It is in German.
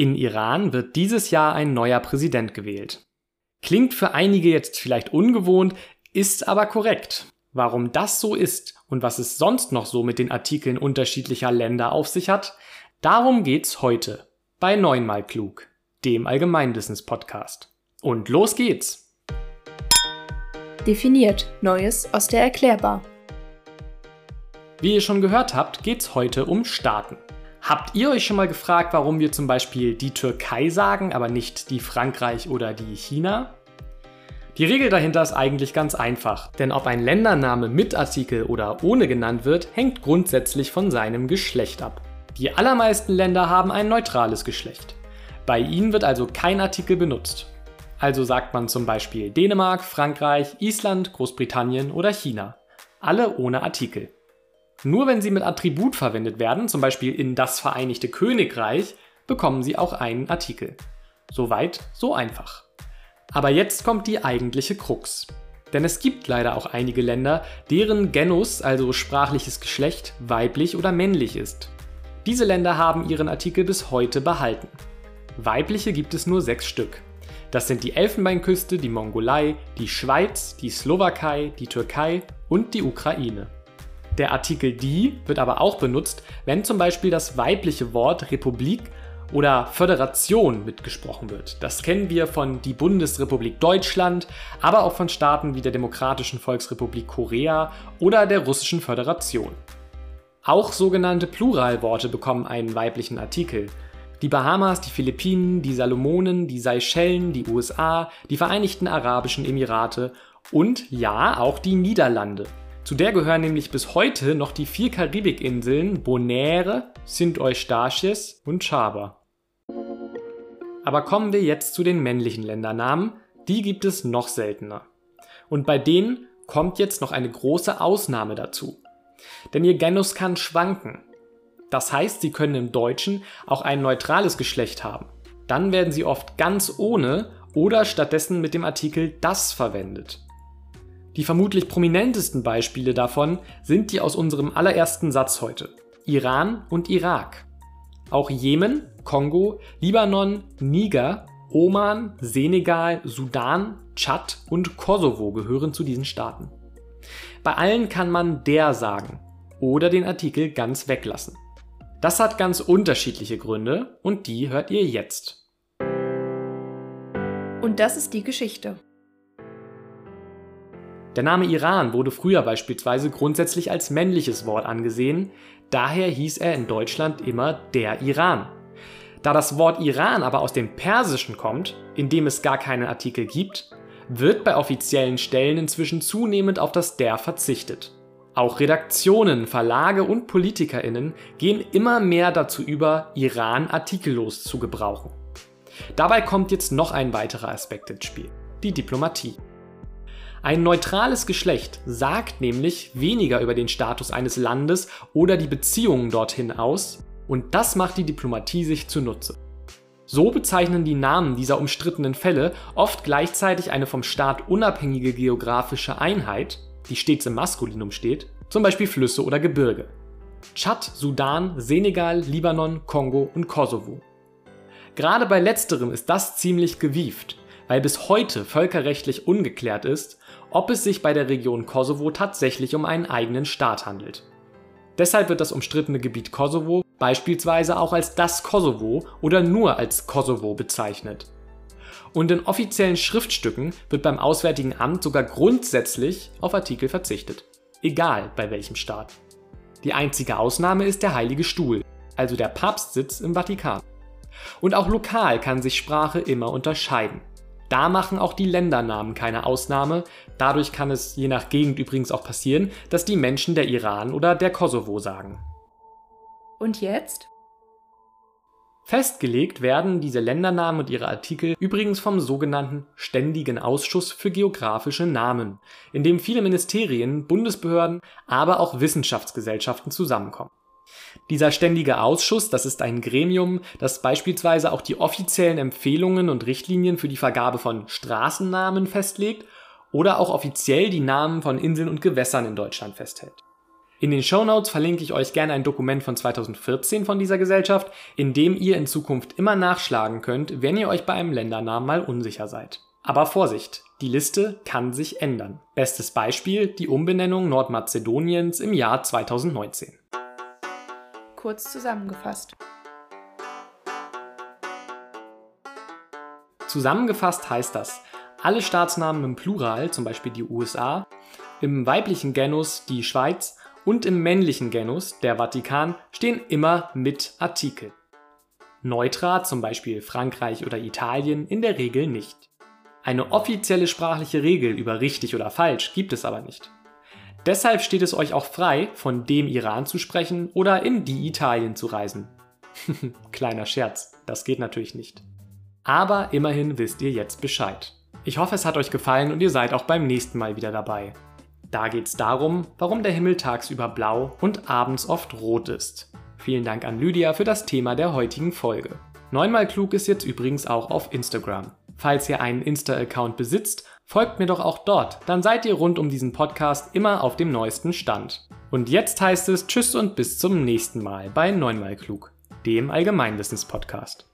In Iran wird dieses Jahr ein neuer Präsident gewählt. Klingt für einige jetzt vielleicht ungewohnt, ist aber korrekt. Warum das so ist und was es sonst noch so mit den Artikeln unterschiedlicher Länder auf sich hat, darum geht's heute bei Neunmal Klug, dem Allgemeinwissens-Podcast. Und los geht's! Definiert Neues aus der Erklärbar. Wie ihr schon gehört habt, geht's heute um Staaten. Habt ihr euch schon mal gefragt, warum wir zum Beispiel die Türkei sagen, aber nicht die Frankreich oder die China? Die Regel dahinter ist eigentlich ganz einfach, denn ob ein Ländername mit Artikel oder ohne genannt wird, hängt grundsätzlich von seinem Geschlecht ab. Die allermeisten Länder haben ein neutrales Geschlecht. Bei ihnen wird also kein Artikel benutzt. Also sagt man zum Beispiel Dänemark, Frankreich, Island, Großbritannien oder China. Alle ohne Artikel. Nur wenn sie mit Attribut verwendet werden, zum Beispiel in das Vereinigte Königreich, bekommen sie auch einen Artikel. Soweit, so einfach. Aber jetzt kommt die eigentliche Krux. Denn es gibt leider auch einige Länder, deren Genus, also sprachliches Geschlecht, weiblich oder männlich ist. Diese Länder haben ihren Artikel bis heute behalten. Weibliche gibt es nur sechs Stück. Das sind die Elfenbeinküste, die Mongolei, die Schweiz, die Slowakei, die Türkei und die Ukraine. Der Artikel die wird aber auch benutzt, wenn zum Beispiel das weibliche Wort Republik oder Föderation mitgesprochen wird. Das kennen wir von die Bundesrepublik Deutschland, aber auch von Staaten wie der Demokratischen Volksrepublik Korea oder der Russischen Föderation. Auch sogenannte Pluralworte bekommen einen weiblichen Artikel. Die Bahamas, die Philippinen, die Salomonen, die Seychellen, die USA, die Vereinigten Arabischen Emirate und ja, auch die Niederlande. Zu der gehören nämlich bis heute noch die vier Karibikinseln Bonaire, Sint-Eustatius und Chaba. Aber kommen wir jetzt zu den männlichen Ländernamen, die gibt es noch seltener. Und bei denen kommt jetzt noch eine große Ausnahme dazu. Denn ihr Genus kann schwanken. Das heißt, sie können im Deutschen auch ein neutrales Geschlecht haben. Dann werden sie oft ganz ohne oder stattdessen mit dem Artikel das verwendet. Die vermutlich prominentesten Beispiele davon sind die aus unserem allerersten Satz heute. Iran und Irak. Auch Jemen, Kongo, Libanon, Niger, Oman, Senegal, Sudan, Tschad und Kosovo gehören zu diesen Staaten. Bei allen kann man der sagen oder den Artikel ganz weglassen. Das hat ganz unterschiedliche Gründe und die hört ihr jetzt. Und das ist die Geschichte. Der Name Iran wurde früher beispielsweise grundsätzlich als männliches Wort angesehen, daher hieß er in Deutschland immer der Iran. Da das Wort Iran aber aus dem Persischen kommt, in dem es gar keinen Artikel gibt, wird bei offiziellen Stellen inzwischen zunehmend auf das der verzichtet. Auch Redaktionen, Verlage und Politikerinnen gehen immer mehr dazu über, Iran artikellos zu gebrauchen. Dabei kommt jetzt noch ein weiterer Aspekt ins Spiel, die Diplomatie. Ein neutrales Geschlecht sagt nämlich weniger über den Status eines Landes oder die Beziehungen dorthin aus, und das macht die Diplomatie sich zunutze. So bezeichnen die Namen dieser umstrittenen Fälle oft gleichzeitig eine vom Staat unabhängige geografische Einheit, die stets im Maskulinum steht, zum Beispiel Flüsse oder Gebirge. Tschad, Sudan, Senegal, Libanon, Kongo und Kosovo. Gerade bei letzterem ist das ziemlich gewieft, weil bis heute völkerrechtlich ungeklärt ist, ob es sich bei der Region Kosovo tatsächlich um einen eigenen Staat handelt. Deshalb wird das umstrittene Gebiet Kosovo beispielsweise auch als das Kosovo oder nur als Kosovo bezeichnet. Und in offiziellen Schriftstücken wird beim Auswärtigen Amt sogar grundsätzlich auf Artikel verzichtet, egal bei welchem Staat. Die einzige Ausnahme ist der Heilige Stuhl, also der Papstsitz im Vatikan. Und auch lokal kann sich Sprache immer unterscheiden. Da machen auch die Ländernamen keine Ausnahme. Dadurch kann es je nach Gegend übrigens auch passieren, dass die Menschen der Iran oder der Kosovo sagen. Und jetzt? Festgelegt werden diese Ländernamen und ihre Artikel übrigens vom sogenannten Ständigen Ausschuss für geografische Namen, in dem viele Ministerien, Bundesbehörden, aber auch Wissenschaftsgesellschaften zusammenkommen. Dieser ständige Ausschuss, das ist ein Gremium, das beispielsweise auch die offiziellen Empfehlungen und Richtlinien für die Vergabe von Straßennamen festlegt oder auch offiziell die Namen von Inseln und Gewässern in Deutschland festhält. In den Show Notes verlinke ich euch gerne ein Dokument von 2014 von dieser Gesellschaft, in dem ihr in Zukunft immer nachschlagen könnt, wenn ihr euch bei einem Ländernamen mal unsicher seid. Aber Vorsicht, die Liste kann sich ändern. Bestes Beispiel die Umbenennung Nordmazedoniens im Jahr 2019. Kurz zusammengefasst. Zusammengefasst heißt das, alle Staatsnamen im Plural, zum Beispiel die USA, im weiblichen Genus die Schweiz und im männlichen Genus der Vatikan stehen immer mit Artikel. Neutra, zum Beispiel Frankreich oder Italien, in der Regel nicht. Eine offizielle sprachliche Regel über richtig oder falsch gibt es aber nicht. Deshalb steht es euch auch frei, von dem Iran zu sprechen oder in die Italien zu reisen. Kleiner Scherz, das geht natürlich nicht. Aber immerhin wisst ihr jetzt Bescheid. Ich hoffe, es hat euch gefallen und ihr seid auch beim nächsten Mal wieder dabei. Da geht es darum, warum der Himmel tagsüber blau und abends oft rot ist. Vielen Dank an Lydia für das Thema der heutigen Folge. Neunmal klug ist jetzt übrigens auch auf Instagram. Falls ihr einen Insta-Account besitzt, folgt mir doch auch dort, dann seid ihr rund um diesen Podcast immer auf dem neuesten Stand. Und jetzt heißt es Tschüss und bis zum nächsten Mal bei Neunmal klug, dem Allgemeinwissens-Podcast.